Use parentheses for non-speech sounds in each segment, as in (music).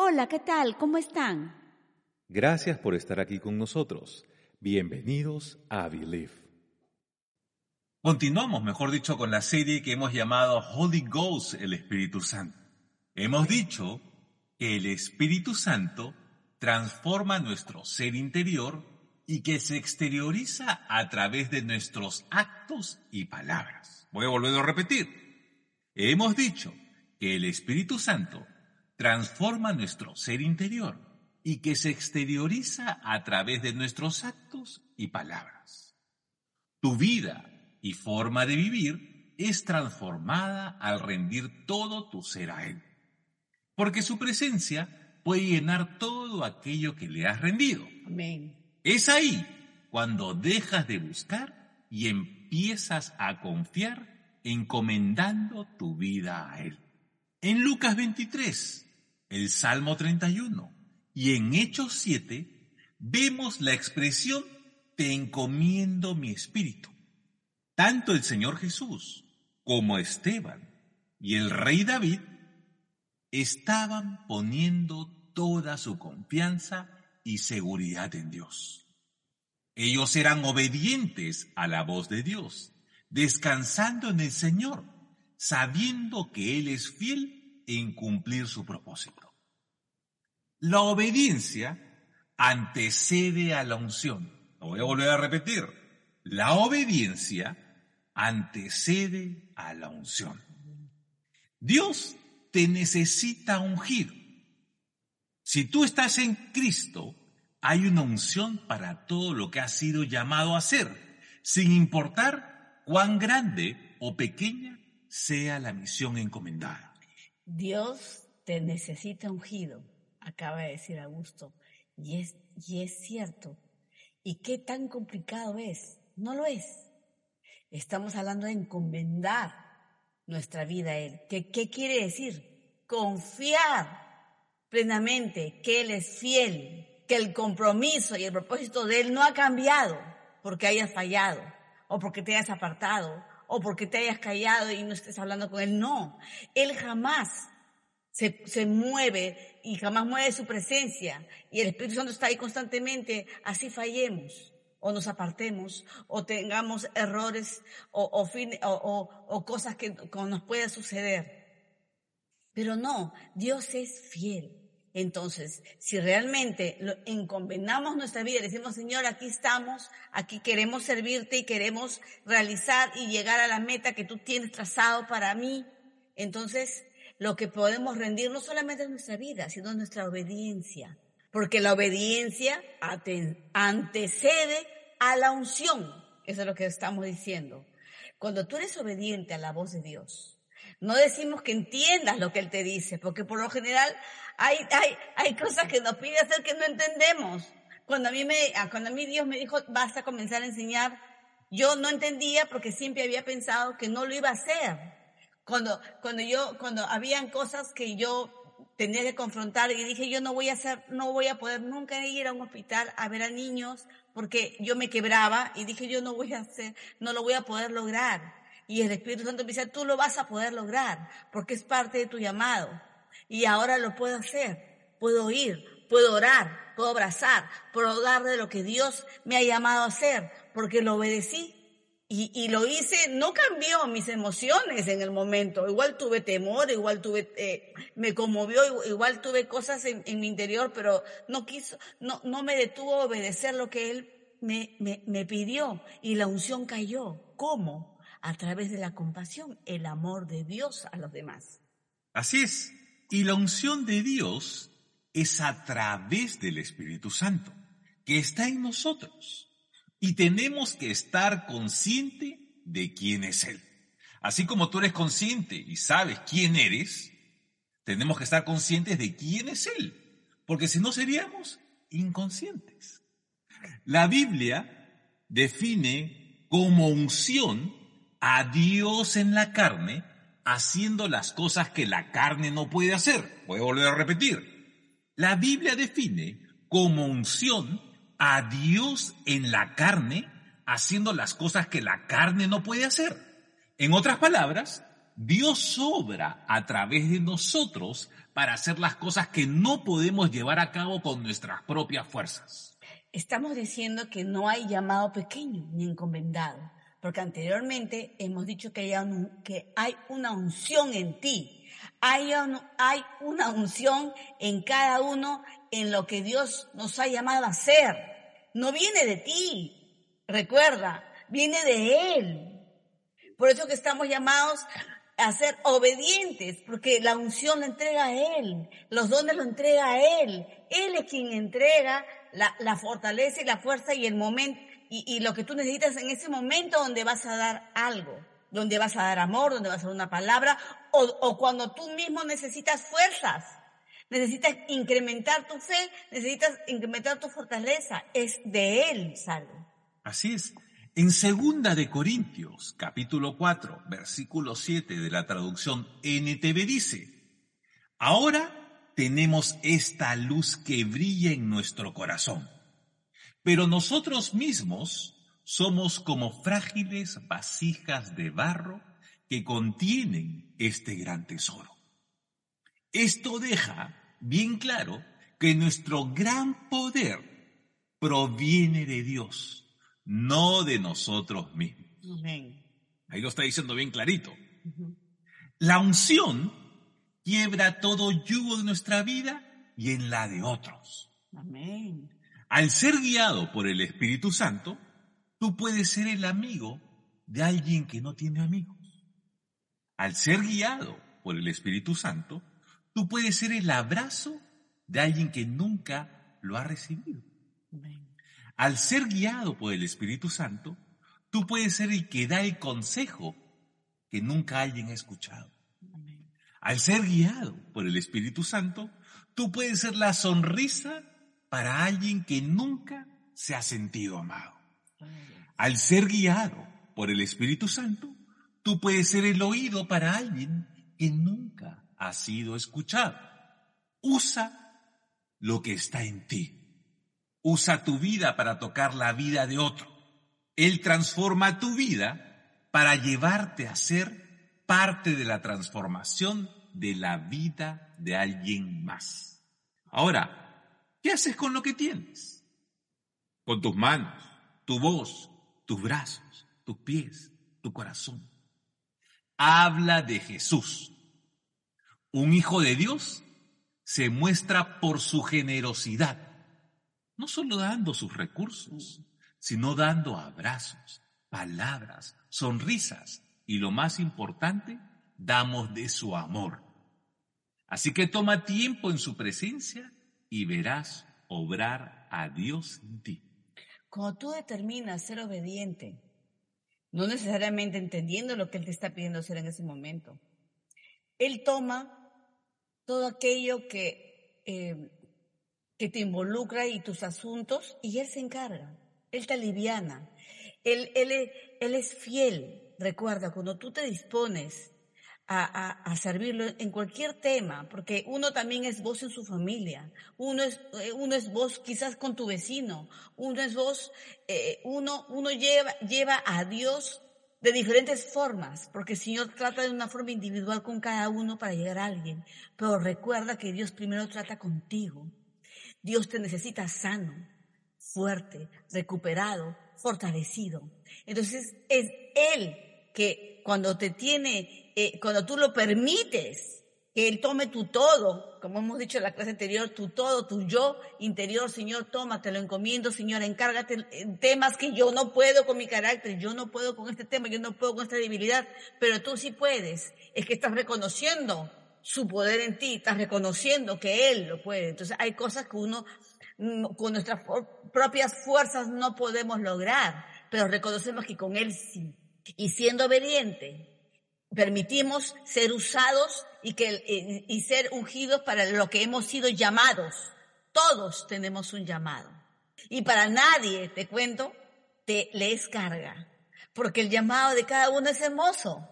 Hola, ¿qué tal? ¿Cómo están? Gracias por estar aquí con nosotros. Bienvenidos a Believe. Continuamos, mejor dicho, con la serie que hemos llamado Holy Ghost, el Espíritu Santo. Hemos dicho que el Espíritu Santo transforma nuestro ser interior y que se exterioriza a través de nuestros actos y palabras. Voy a volver a repetir. Hemos dicho que el Espíritu Santo transforma nuestro ser interior y que se exterioriza a través de nuestros actos y palabras. Tu vida y forma de vivir es transformada al rendir todo tu ser a Él, porque su presencia puede llenar todo aquello que le has rendido. Amén. Es ahí cuando dejas de buscar y empiezas a confiar encomendando tu vida a Él. En Lucas 23, el Salmo 31 y en Hechos 7 vemos la expresión te encomiendo mi espíritu. Tanto el Señor Jesús como Esteban y el rey David estaban poniendo toda su confianza y seguridad en Dios. Ellos eran obedientes a la voz de Dios, descansando en el Señor, sabiendo que Él es fiel en cumplir su propósito. La obediencia antecede a la unción. Lo voy a volver a repetir. La obediencia antecede a la unción. Dios te necesita ungir. Si tú estás en Cristo, hay una unción para todo lo que has sido llamado a hacer, sin importar cuán grande o pequeña sea la misión encomendada. Dios te necesita ungido, acaba de decir Augusto, y es, y es cierto. ¿Y qué tan complicado es? No lo es. Estamos hablando de encomendar nuestra vida a Él. ¿Qué, qué quiere decir? Confiar plenamente que Él es fiel, que el compromiso y el propósito de Él no ha cambiado porque hayas fallado o porque te hayas apartado o porque te hayas callado y no estés hablando con Él. No, Él jamás se, se mueve y jamás mueve su presencia y el Espíritu Santo está ahí constantemente, así fallemos o nos apartemos o tengamos errores o, o, fin, o, o, cosas que nos pueda suceder. Pero no, Dios es fiel. Entonces, si realmente lo encomendamos nuestra vida, decimos, Señor, aquí estamos, aquí queremos servirte y queremos realizar y llegar a la meta que tú tienes trazado para mí, entonces lo que podemos rendir no solamente es nuestra vida, sino nuestra obediencia. Porque la obediencia antecede a la unción. Eso es lo que estamos diciendo. Cuando tú eres obediente a la voz de Dios, no decimos que entiendas lo que Él te dice, porque por lo general hay, hay, hay cosas que nos pide hacer que no entendemos. Cuando a mí me, ah, cuando a mí Dios me dijo, vas a comenzar a enseñar, yo no entendía porque siempre había pensado que no lo iba a hacer. Cuando, cuando yo, cuando habían cosas que yo tenía que confrontar y dije, yo no voy a hacer, no voy a poder nunca ir a un hospital a ver a niños porque yo me quebraba y dije, yo no voy a hacer, no lo voy a poder lograr. Y el Espíritu Santo me dice, tú lo vas a poder lograr, porque es parte de tu llamado. Y ahora lo puedo hacer. Puedo ir, puedo orar, puedo abrazar, puedo dar de lo que Dios me ha llamado a hacer, porque lo obedecí. Y, lo hice, no cambió mis emociones en el momento. Igual tuve temor, igual tuve, eh, me conmovió, igual tuve cosas en, en, mi interior, pero no quiso, no, no me detuvo a obedecer lo que Él me, me, me pidió. Y la unción cayó. ¿Cómo? a través de la compasión, el amor de Dios a los demás. Así es. Y la unción de Dios es a través del Espíritu Santo, que está en nosotros. Y tenemos que estar consciente de quién es Él. Así como tú eres consciente y sabes quién eres, tenemos que estar conscientes de quién es Él, porque si no seríamos inconscientes. La Biblia define como unción a Dios en la carne haciendo las cosas que la carne no puede hacer. Voy a volver a repetir. La Biblia define como unción a Dios en la carne haciendo las cosas que la carne no puede hacer. En otras palabras, Dios obra a través de nosotros para hacer las cosas que no podemos llevar a cabo con nuestras propias fuerzas. Estamos diciendo que no hay llamado pequeño ni encomendado, porque anteriormente hemos dicho que hay, un- que hay una unción en ti, hay, un- hay una unción en cada uno en lo que Dios nos ha llamado a hacer. No viene de ti, recuerda, viene de Él. Por eso que estamos llamados a ser obedientes, porque la unción la entrega a Él, los dones lo entrega a Él. Él es quien entrega la, fortaleza y la fuerza y el momento, y lo que tú necesitas en ese momento donde vas a dar algo, donde vas a dar amor, donde vas a dar una palabra, o, cuando tú mismo necesitas fuerzas. Necesitas incrementar tu fe, necesitas incrementar tu fortaleza. Es de Él, salvo. Así es. En segunda de Corintios, capítulo 4, versículo 7 de la traducción NTV dice, Ahora tenemos esta luz que brilla en nuestro corazón, pero nosotros mismos somos como frágiles vasijas de barro que contienen este gran tesoro. Esto deja bien claro que nuestro gran poder proviene de Dios, no de nosotros mismos. Amén. Ahí lo está diciendo bien clarito. La unción quiebra todo yugo de nuestra vida y en la de otros. Amén. Al ser guiado por el Espíritu Santo, tú puedes ser el amigo de alguien que no tiene amigos. Al ser guiado por el Espíritu Santo, tú puedes ser el abrazo de alguien que nunca lo ha recibido. Al ser guiado por el Espíritu Santo, tú puedes ser el que da el consejo que nunca alguien ha escuchado. Al ser guiado por el Espíritu Santo, tú puedes ser la sonrisa para alguien que nunca se ha sentido amado. Al ser guiado por el Espíritu Santo, tú puedes ser el oído para alguien que nunca ha sido escuchado. Usa lo que está en ti. Usa tu vida para tocar la vida de otro. Él transforma tu vida para llevarte a ser parte de la transformación de la vida de alguien más. Ahora, ¿qué haces con lo que tienes? Con tus manos, tu voz, tus brazos, tus pies, tu corazón. Habla de Jesús. Un hijo de Dios se muestra por su generosidad, no solo dando sus recursos, sino dando abrazos, palabras, sonrisas y lo más importante, damos de su amor. Así que toma tiempo en su presencia y verás obrar a Dios en ti. Cuando tú determinas ser obediente, no necesariamente entendiendo lo que Él te está pidiendo hacer en ese momento, Él toma todo aquello que, eh, que te involucra y tus asuntos y Él se encarga, Él te aliviana, Él, él, él es fiel. Recuerda, cuando tú te dispones a, a- a servirlo en cualquier tema, porque uno también es voz en su familia, uno es, eh, uno es voz quizás con tu vecino, uno es voz, eh, uno, uno lleva, lleva a Dios de diferentes formas, porque el Señor trata de una forma individual con cada uno para llegar a alguien, pero recuerda que Dios primero trata contigo. Dios te necesita sano, fuerte, recuperado, fortalecido. Entonces es Él que cuando te tiene, eh, cuando tú lo permites, que Él tome tu todo, como hemos dicho en la clase anterior, tu todo, tu yo interior, Señor, toma, te lo encomiendo, Señor, encárgate en temas que yo no puedo con mi carácter, yo no puedo con este tema, yo no puedo con esta debilidad, pero tú sí puedes. Es que estás reconociendo su poder en ti, estás reconociendo que Él lo puede. Entonces hay cosas que uno mm, con nuestras propias fuerzas no podemos lograr, pero reconocemos que con Él sí. Y siendo obediente, permitimos ser usados y, que, y, y ser ungidos para lo que hemos sido llamados. Todos tenemos un llamado. Y para nadie, te cuento, te le es carga. Porque el llamado de cada uno es hermoso.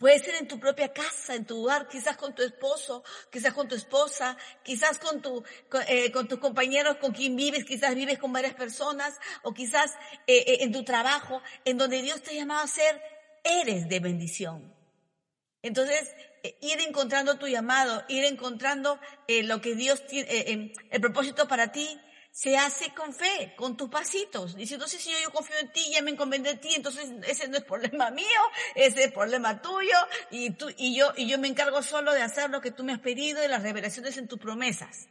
Puede ser en tu propia casa, en tu hogar, quizás con tu esposo, quizás con tu esposa, quizás con, tu, con, eh, tus compañeros con quien vives, quizás vives con varias personas, o quizás eh, eh, en tu trabajo, en donde Dios te ha llamado a ser, eres de bendición. Entonces, eh, ir encontrando tu llamado, ir encontrando eh, lo que Dios tiene, eh, em, el propósito para ti, se hace con fe, con tus pasitos. Diciendo, sí, Señor, yo confío en ti, ya me encomendé en ti, entonces ese no es problema (laughs) mío, ese es problema tuyo, y tú, y yo, y yo me encargo solo de hacer lo que tú me has pedido y las revelaciones en tus promesas.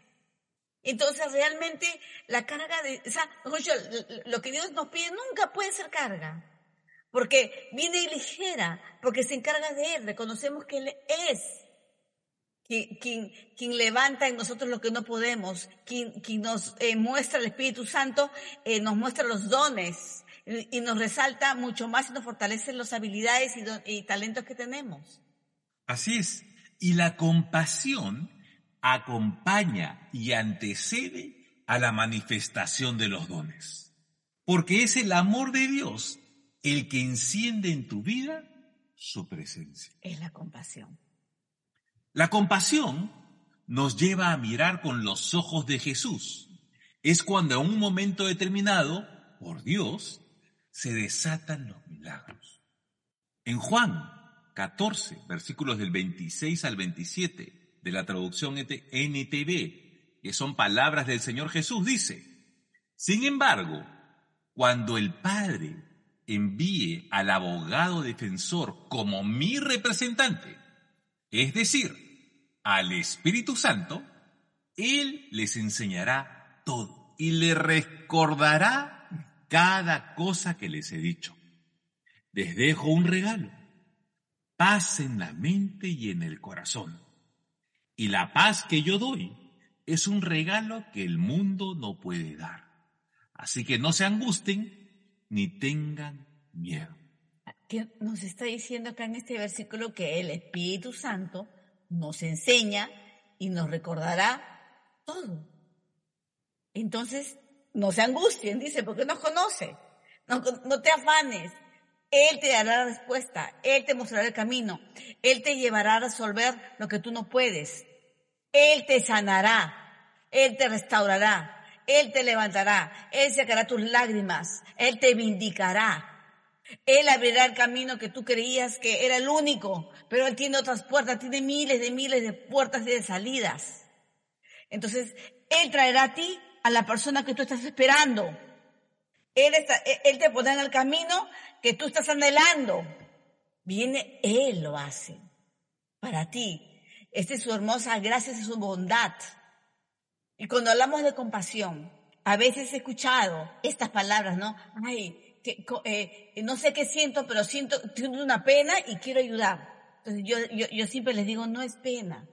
Entonces realmente la carga de, o sea, lo que Dios nos pide nunca puede ser carga. Porque viene ligera, porque se encarga de Él, reconocemos que Él es quien, levanta en nosotros lo que no podemos, quien, quien nos eh, muestra el Espíritu Santo, eh, nos muestra los dones y, nos resalta mucho más y nos fortalece las habilidades y, y talentos que tenemos. Así es. Y la compasión acompaña y antecede a la manifestación de los dones. Porque es el amor de Dios el que enciende en tu vida su presencia. Es la compasión. La compasión nos lleva a mirar con los ojos de Jesús. Es cuando en un momento determinado, por Dios, se desatan los milagros. En Juan 14, versículos del 26 al 27 de la traducción NTV, que son palabras del Señor Jesús, dice, Sin embargo, cuando el Padre envíe al abogado defensor como mi representante, es decir, al Espíritu Santo, Él les enseñará todo y le recordará cada cosa que les he dicho. Les dejo un regalo, paz en la mente y en el corazón. Y la paz que yo doy es un regalo que el mundo no puede dar. Así que no se angusten ni tengan miedo. Que nos está diciendo acá en este versículo que el Espíritu Santo nos enseña y nos recordará todo. Entonces, no se angustien, dice, porque nos conoce. No, no te afanes. Él te dará la respuesta. Él te mostrará el camino. Él te llevará a resolver lo que tú no puedes. Él te sanará. Él te restaurará. Él te levantará, Él sacará tus lágrimas, Él te vindicará. Él abrirá el camino que tú creías que era el único, pero Él tiene otras puertas, tiene miles de miles de puertas y de salidas. Entonces, Él traerá a ti a la persona que tú estás esperando. Él, él te pondrá en el camino que tú estás anhelando. Viene, Él lo hace para ti. Esta es su hermosa gracia y su bondad. Y cuando hablamos de compasión, a veces he escuchado estas palabras, ¿no? Ay, que, eh, no sé qué siento, pero siento, siento una pena y quiero ayudar. Entonces yo, yo, yo siempre les digo, no es pena.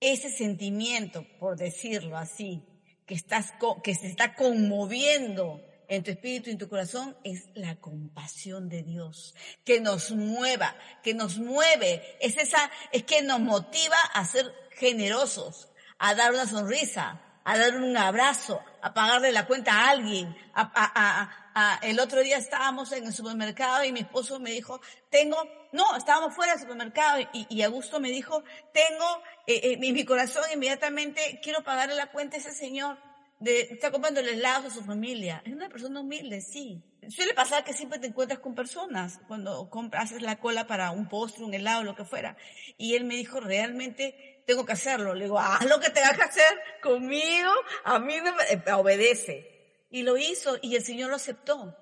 Ese sentimiento, por decirlo así, que, estás, que se está conmoviendo en tu espíritu y en tu corazón es la compasión de Dios, que nos mueva, que nos mueve, es esa, es que nos motiva a ser generosos, a dar una sonrisa, a dar un abrazo, a pagarle la cuenta a alguien. A, el otro día estábamos en el supermercado y mi esposo me dijo, tengo, no, estábamos fuera del supermercado y, y Augusto me dijo, tengo eh, eh, mi, mi, corazón inmediatamente, quiero pagarle la cuenta a ese señor. De, está comprando el helado a su familia. Es una persona humilde, sí. Suele pasar que siempre te encuentras con personas cuando compras, haces la cola para un postre, un helado, lo que fuera. Y él me dijo, realmente tengo que hacerlo. Le digo, haz lo que tengas que hacer conmigo, a mí me eh, obedece. Y lo hizo y el Señor lo aceptó.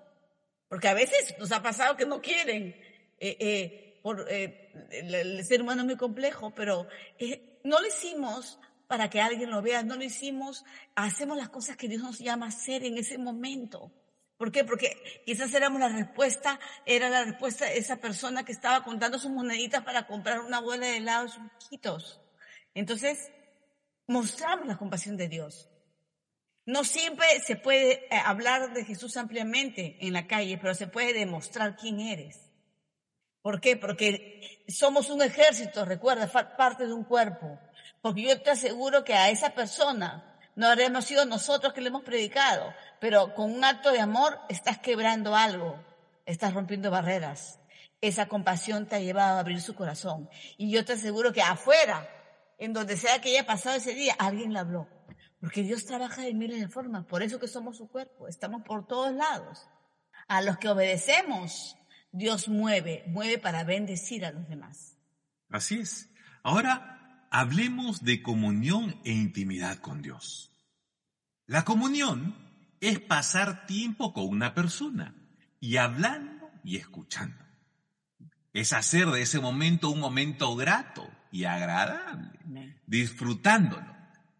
Porque a veces nos ha pasado que no quieren. Eh, eh, por, el, ser humano es muy complejo, pero no lo hicimos para que alguien lo vea, no lo hicimos, hacemos las cosas que Dios nos llama a hacer en ese momento. ¿Por qué? Porque quizás éramos la respuesta, era la respuesta de esa persona que estaba contando sus moneditas para comprar una bola de helados chiquitos. Entonces, mostramos la compasión de Dios. No siempre se puede eh, hablar de Jesús ampliamente en la calle, pero se puede demostrar quién eres. ¿Por qué? Porque somos un ejército, recuerda, parte de un cuerpo. Porque yo te aseguro que a esa persona no habremos sido nosotros que le hemos predicado, pero con un acto de amor estás quebrando algo, estás rompiendo barreras. Esa compasión te ha llevado a abrir su corazón. Y yo te aseguro que afuera en donde sea que haya pasado ese día, alguien le habló. Porque Dios trabaja de miles de formas, por eso que somos su cuerpo, estamos por todos lados. A los que obedecemos, Dios mueve, mueve para bendecir a los demás. Así es. Ahora hablemos de comunión e intimidad con Dios. La comunión es pasar tiempo con una persona y hablando y escuchando. Es hacer de ese momento un momento grato y agradable, disfrutándolo.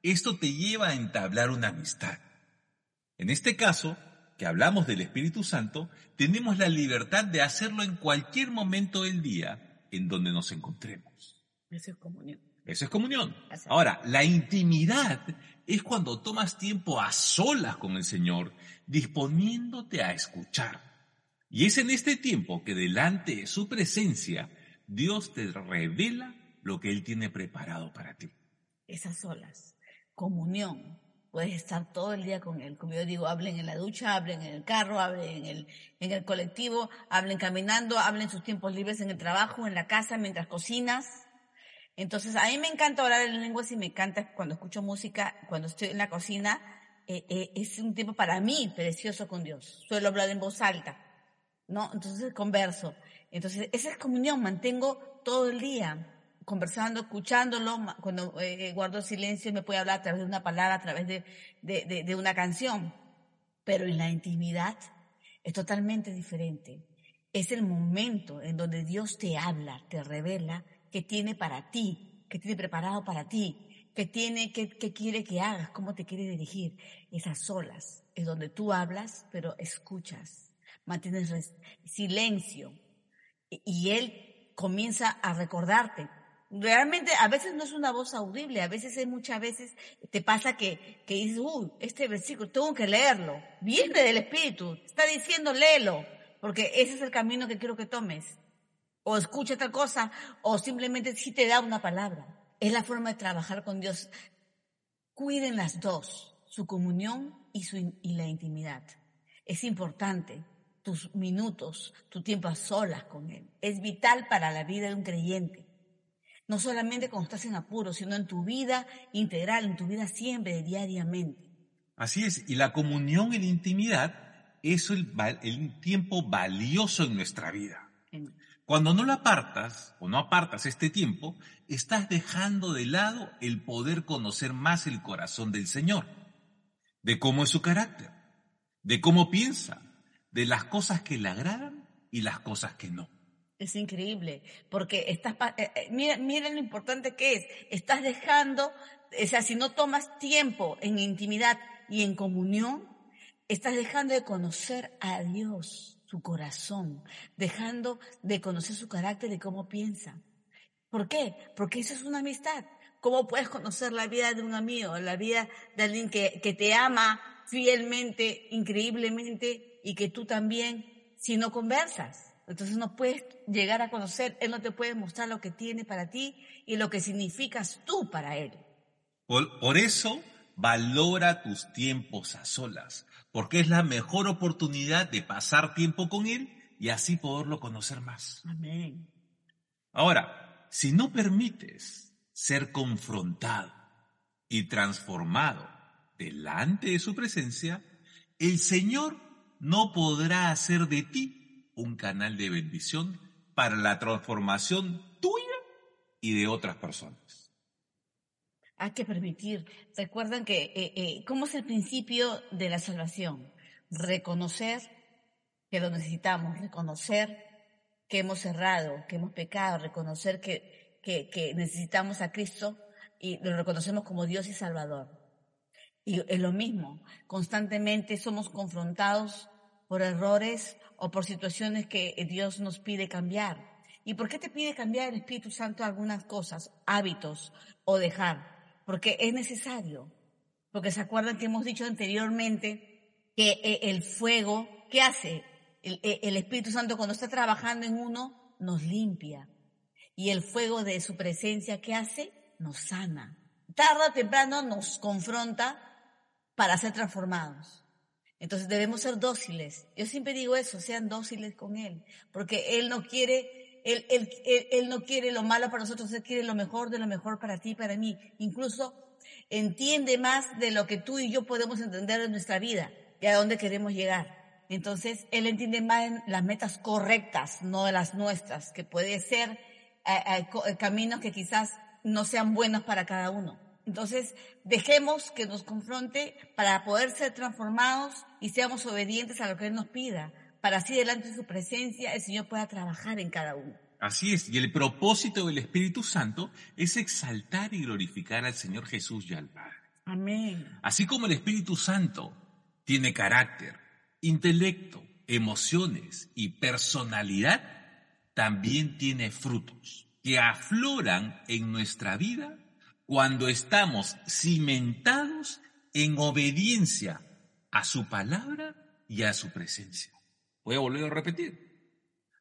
Esto te lleva a entablar una amistad. En este caso, que hablamos del Espíritu Santo, tenemos la libertad de hacerlo en cualquier momento del día en donde nos encontremos. Eso es comunión. Eso es comunión. Ahora, la intimidad es cuando tomas tiempo a solas con el Señor, disponiéndote a escuchar. Y es en este tiempo que delante de su presencia, Dios te revela lo que Él tiene preparado para ti. Esas solas, comunión, puedes estar todo el día con él. Como yo digo, hablen en la ducha, hablen en el carro, hablen en el, en el colectivo, hablen caminando, hablen sus tiempos libres en el trabajo, en la casa, mientras cocinas. Entonces, a mí me encanta hablar en lenguas y me encanta cuando escucho música, cuando estoy en la cocina, eh, eh, es un tiempo para mí precioso con Dios. Suelo hablar en voz alta, ¿no? Entonces converso. Entonces, esa es comunión, mantengo todo el día conversando, escuchándolo, cuando eh, guardo silencio me puede hablar a través de una palabra, a través de, de, de, una canción, pero en la intimidad es totalmente diferente. Es el momento en donde Dios te habla, te revela que tiene para ti, que tiene preparado para ti, que tiene, que, que quiere que hagas, cómo te quiere dirigir. Esas solas es donde tú hablas, pero escuchas, mantienes silencio y Él comienza a recordarte realmente a veces no es una voz audible, a veces es muchas veces te pasa que, que dices, uy, este versículo tengo que leerlo. Viene del Espíritu, está diciendo léelo, porque ese es el camino que quiero que tomes. O escucha tal cosa, o simplemente si te da una palabra. Es la forma de trabajar con Dios. Cuiden las dos, su comunión y, su, y la intimidad. Es importante tus minutos, tu tiempo a solas con Él. Es vital para la vida de un creyente. No solamente cuando estás en apuro, sino en tu vida integral, en tu vida siempre, diariamente. Así es, y la comunión y la intimidad es el, el tiempo valioso en nuestra vida. Cuando no lo apartas o no apartas este tiempo, estás dejando de lado el poder conocer más el corazón del Señor, de cómo es su carácter, de cómo piensa, de las cosas que le agradan y las cosas que no. Es increíble, porque estás, eh, eh, mira, mira lo importante que es, estás dejando, o sea, si no tomas tiempo en intimidad y en comunión, estás dejando de conocer a Dios, su corazón, dejando de conocer su carácter y cómo piensa. ¿Por qué? Porque eso es una amistad. ¿Cómo puedes conocer la vida de un amigo, la vida de alguien que, que te ama fielmente, increíblemente, y que tú también, si no conversas? Entonces no puedes llegar a conocer, Él no te puede mostrar lo que tiene para ti y lo que significas tú para Él. Por, eso valora tus tiempos a solas, porque es la mejor oportunidad de pasar tiempo con Él y así poderlo conocer más. Amén. Ahora, si no permites ser confrontado y transformado delante de su presencia, el Señor no podrá hacer de ti un canal de bendición para la transformación tuya y de otras personas. Hay que permitir. Recuerdan que, eh, eh, ¿cómo es el principio de la salvación? Reconocer que lo necesitamos, reconocer que hemos errado, que hemos pecado, reconocer que, que, que necesitamos a Cristo y lo reconocemos como Dios y Salvador. Y es lo mismo, constantemente somos confrontados por errores o por situaciones que Dios nos pide cambiar. ¿Y por qué te pide cambiar el Espíritu Santo algunas cosas, hábitos o dejar? Porque es necesario. Porque se acuerdan que hemos dicho anteriormente que eh, el fuego, ¿qué hace? El, eh, el Espíritu Santo cuando está trabajando en uno, nos limpia. Y el fuego de su presencia, ¿qué hace? Nos sana. Tarda o temprano nos confronta para ser transformados. Entonces debemos ser dóciles. Yo siempre digo eso, sean dóciles con Él, porque Él no quiere, él, él, él, no quiere lo malo para nosotros, Él quiere lo mejor de lo mejor para ti para mí. Incluso entiende más de lo que tú y yo podemos entender en nuestra vida y a dónde queremos llegar. Entonces, Él entiende más en las metas correctas, no de las nuestras, que puede ser caminos que quizás no sean buenos para cada uno. Entonces, dejemos que nos confronte para poder ser transformados y seamos obedientes a lo que Él nos pida, para así delante de su presencia el Señor pueda trabajar en cada uno. Así es, y el propósito del Espíritu Santo es exaltar y glorificar al Señor Jesús y al Padre. Amén. Así como el Espíritu Santo tiene carácter, intelecto, emociones y personalidad, también tiene frutos que afloran en nuestra vida cuando estamos cimentados en obediencia a su palabra y a su presencia. Voy a volver a repetir.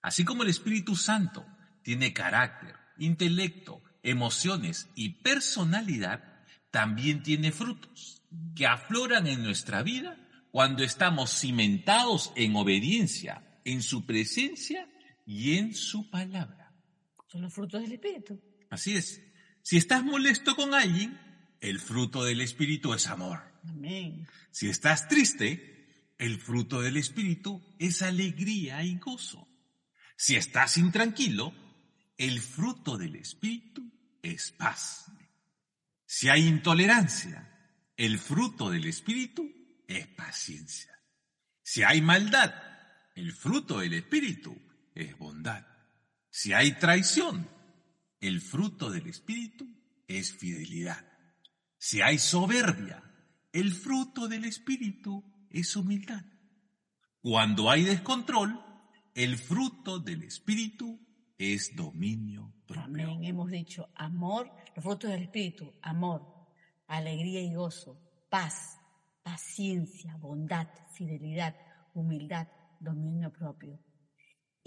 Así como el Espíritu Santo tiene carácter, intelecto, emociones y personalidad, también tiene frutos que afloran en nuestra vida cuando estamos cimentados en obediencia, en su presencia y en su palabra. Son los frutos del Espíritu. Así es. Si estás molesto con alguien, el fruto del Espíritu es amor. Amén. Si estás triste, el fruto del Espíritu es alegría y gozo. Si estás intranquilo, el fruto del Espíritu es paz. Si hay intolerancia, el fruto del Espíritu es paciencia. Si hay maldad, el fruto del Espíritu es bondad. Si hay traición, el fruto del Espíritu es fidelidad. Si hay soberbia, el fruto del Espíritu es humildad. Cuando hay descontrol, el fruto del Espíritu es dominio propio. Amén. Hemos dicho amor, los frutos del Espíritu, amor, alegría y gozo, paz, paciencia, bondad, fidelidad, humildad, dominio propio.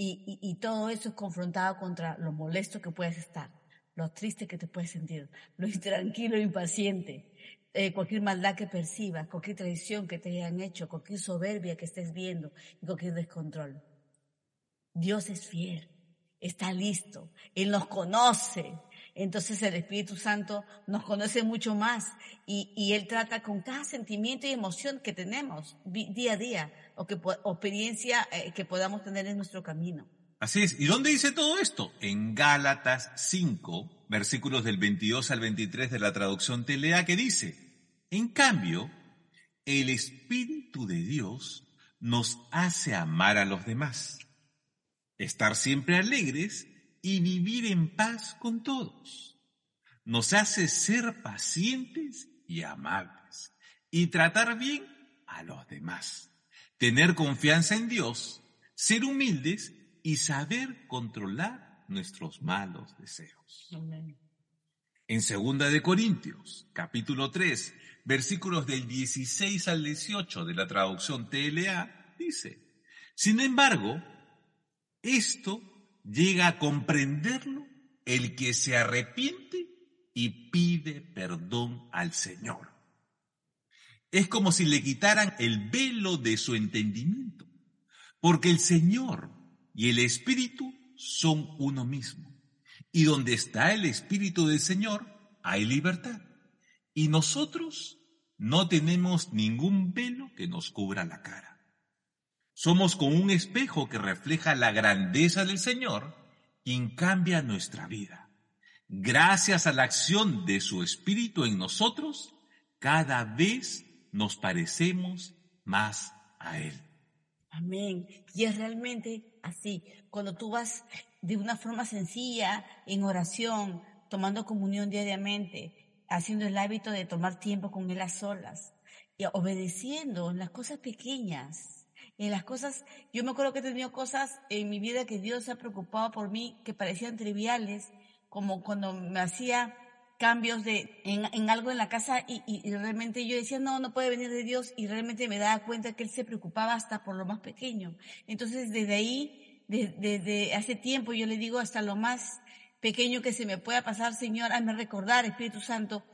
Y, todo eso es confrontado contra lo molesto que puedes estar, lo triste que te puedes sentir, lo intranquilo impaciente, eh, cualquier maldad que percibas, cualquier traición que te hayan hecho, cualquier soberbia que estés viendo y cualquier descontrol. Dios es fiel, está listo, Él nos conoce. Entonces el Espíritu Santo nos conoce mucho más y, Él trata con cada sentimiento y emoción que tenemos día a día o, que, experiencia eh, que podamos tener en nuestro camino. Así es. ¿Y dónde dice todo esto? En Gálatas 5, versículos del 22 al 23 de la traducción Telea, que dice, en cambio, el Espíritu de Dios nos hace amar a los demás, estar siempre alegres y vivir en paz con todos. Nos hace ser pacientes y amables y tratar bien a los demás tener confianza en Dios, ser humildes y saber controlar nuestros malos deseos. En segunda de Corintios, capítulo 3, versículos del 16 al 18 de la traducción TLA, dice, sin embargo, esto llega a comprenderlo el que se arrepiente y pide perdón al Señor. Es como si le quitaran el velo de su entendimiento, porque el Señor y el Espíritu son uno mismo. Y donde está el Espíritu del Señor, hay libertad. Y nosotros no tenemos ningún velo que nos cubra la cara. Somos como un espejo que refleja la grandeza del Señor, quien cambia nuestra vida. Gracias a la acción de su Espíritu en nosotros, cada vez nos parecemos más a Él. Amén. Y es realmente así. Cuando tú vas de una forma sencilla, en oración, tomando comunión diariamente, haciendo el hábito de tomar tiempo con Él a solas, y obedeciendo en las cosas pequeñas, en las cosas, yo me acuerdo que he tenido cosas en mi vida que Dios se ha preocupado por mí que parecían triviales, como cuando me hacía cambios de, en, algo en la casa y, realmente yo decía, no, no puede venir de Dios y realmente me daba cuenta que Él se preocupaba hasta por lo más pequeño. Entonces desde ahí, desde, hace tiempo yo le digo hasta lo más pequeño que se me pueda pasar, Señor, hazme recordar, Espíritu Santo,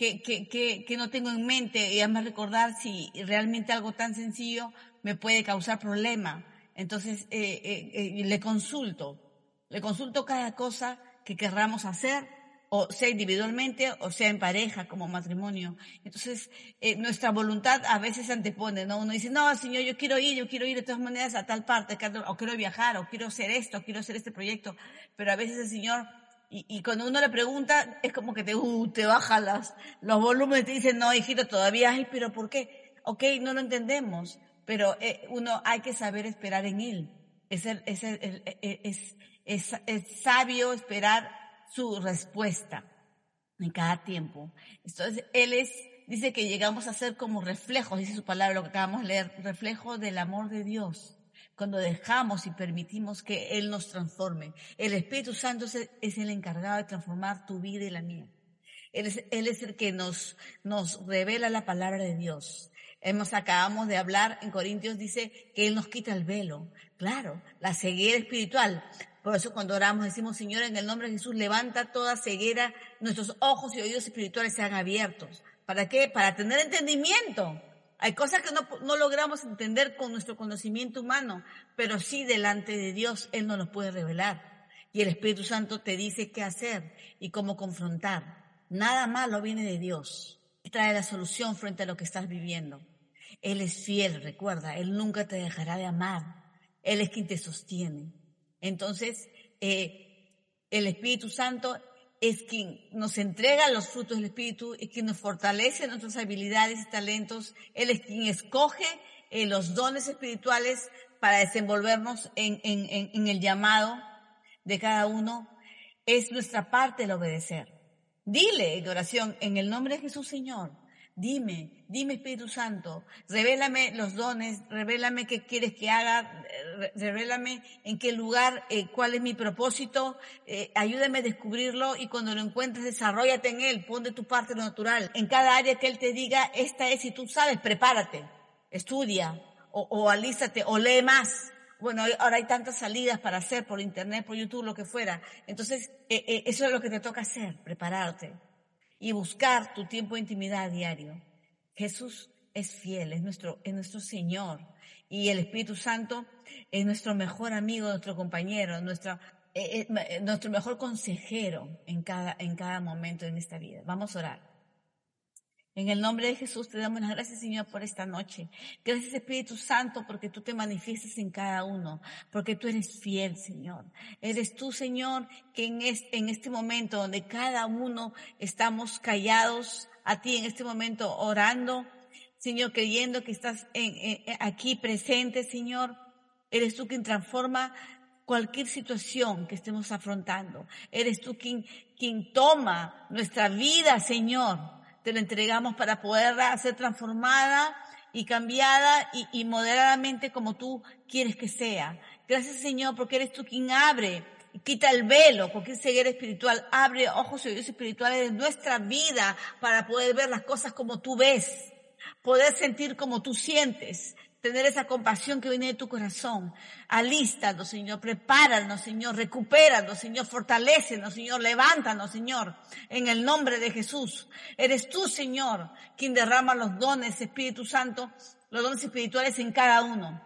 que, que, que, que no tengo en mente y hazme recordar si realmente algo tan sencillo me puede causar problema. Entonces eh, eh, eh, le consulto, le consulto cada cosa que querramos hacer o sea individualmente o sea en pareja como matrimonio. Entonces, eh, nuestra voluntad a veces se antepone, ¿no? Uno dice, no, Señor, yo quiero ir, yo quiero ir de todas maneras a tal parte, o quiero viajar, o quiero hacer esto, o quiero hacer este proyecto, pero a veces el Señor y, cuando uno le pregunta, es como que te, uh, te baja las, los volúmenes te dicen, no, hijito, todavía hay, pero ¿por qué? Ok, no lo entendemos, pero eh, uno hay que saber esperar en Él. Es, es, es, es, sabio esperar su respuesta en cada tiempo. Entonces, Él es, dice que llegamos a ser como reflejos, dice su palabra, lo que acabamos de leer, reflejo del amor de Dios cuando dejamos y permitimos que Él nos transforme. El Espíritu Santo es el encargado de transformar tu vida y la mía. Él es, él es el que nos, nos revela la palabra de Dios. Hemos, acabamos de hablar, en Corintios dice que Él nos quita el velo. Claro, la ceguera espiritual. Por eso cuando oramos decimos, Señor, en el nombre de Jesús, levanta toda ceguera, nuestros ojos y oídos espirituales sean abiertos. ¿Para qué? Para tener entendimiento hay cosas que no, logramos entender con nuestro conocimiento humano, pero sí delante de Dios Él nos los puede revelar. Y el Espíritu Santo te dice qué hacer y cómo confrontar. Nada malo viene de Dios. Trae la solución frente a lo que estás viviendo. Él es fiel, recuerda, Él nunca te dejará de amar. Él es quien te sostiene. Entonces, eh, el Espíritu Santo es quien nos entrega los frutos del Espíritu, es quien nos fortalece nuestras habilidades y talentos, Él es quien escoge eh, los dones espirituales para desenvolvernos en, en, en el llamado de cada uno. Es nuestra parte el obedecer. Dile en oración, en el nombre de Jesús Señor, Dime, dime Espíritu Santo, revélame los dones, revélame qué quieres que haga, revélame en qué lugar, eh, cuál es mi propósito, eh, ayúdame a descubrirlo y cuando lo encuentres desarrollate en él, pon de tu parte lo natural. En cada área que él te diga, esta es, si tú sabes, prepárate, estudia o, alístate o lee más. Bueno, ahora hay tantas salidas para hacer por internet, por YouTube, lo que fuera. Entonces, eh, eso es lo que te toca hacer, prepararte y buscar tu tiempo de intimidad diario. Jesús es fiel, es nuestro, es nuestro Señor. Y el Espíritu Santo es nuestro mejor amigo, nuestro compañero, nuestro, eh, eh, nuestro mejor consejero en cada, en cada momento en esta vida. Vamos a orar. En el nombre de Jesús te damos las gracias, Señor, por esta noche. Gracias, Espíritu Santo, porque tú te manifiestas en cada uno, porque tú eres fiel, Señor. Eres tú, Señor, que en este, en momento donde cada uno estamos callados a ti, en este momento orando, Señor, creyendo que estás aquí presente, Señor, eres tú quien transforma cualquier situación que estemos afrontando. Eres tú quien toma nuestra vida, Señor te la entregamos para poderla ser transformada y cambiada y, moderadamente como tú quieres que sea. Gracias Señor porque eres tú quien abre y quita el velo, cualquier ceguera espiritual, abre ojos y oídos espirituales de nuestra vida para poder ver las cosas como tú ves, poder sentir como tú sientes, tener esa compasión que viene de tu corazón. Alístanos, Señor, prepáranos, Señor, recupéranos, Señor, fortalécenos, Señor, levántanos, Señor, en el nombre de Jesús. Eres tú, Señor, quien derrama los dones, Espíritu Santo, los dones espirituales en cada uno.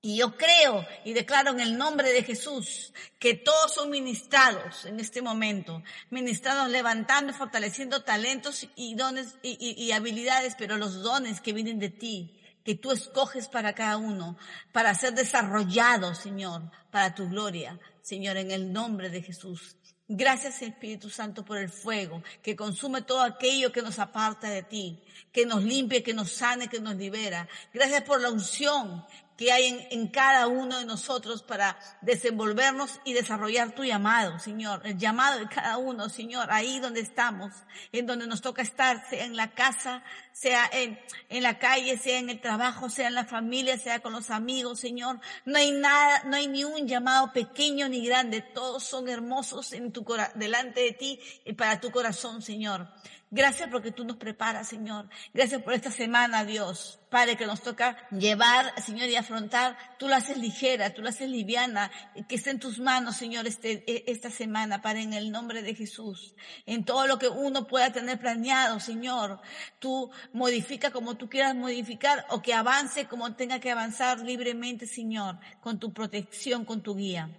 Y yo creo y declaro en el nombre de Jesús que todos son ministrados en este momento, ministrados levantando y fortaleciendo talentos y dones y habilidades, pero los dones que vienen de ti, que tú escoges para cada uno, para ser desarrollado, Señor, para tu gloria, Señor, en el nombre de Jesús. Gracias Espíritu Santo por el fuego que consume todo aquello que nos aparta de ti, que nos limpie, que nos sane, que nos libera. Gracias por la unción que hay en, cada uno de nosotros para desenvolvernos y desarrollar tu llamado, Señor. El llamado de cada uno, Señor, ahí donde estamos, en donde nos toca estar, sea en la casa, sea en, en la calle, sea en el trabajo, sea en la familia, sea con los amigos, Señor. No hay nada, no hay ni un llamado pequeño ni grande. Todos son hermosos en tu, delante de ti y para tu corazón, Señor. Gracias porque tú nos preparas, Señor. Gracias por esta semana, Dios. Padre, que nos toca llevar, Señor, y afrontar. Tú la haces ligera, tú la haces liviana. Que esté en tus manos, Señor, este, e, esta semana, Padre, en el nombre de Jesús. En todo lo que uno pueda tener planeado, Señor. Tú modifica como tú quieras modificar o que avance como tenga que avanzar libremente, Señor, con tu protección, con tu guía.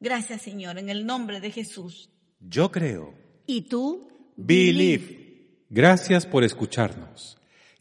Gracias, Señor, en el nombre de Jesús. Yo creo. ¿Y tú? Believe. Gracias por escucharnos.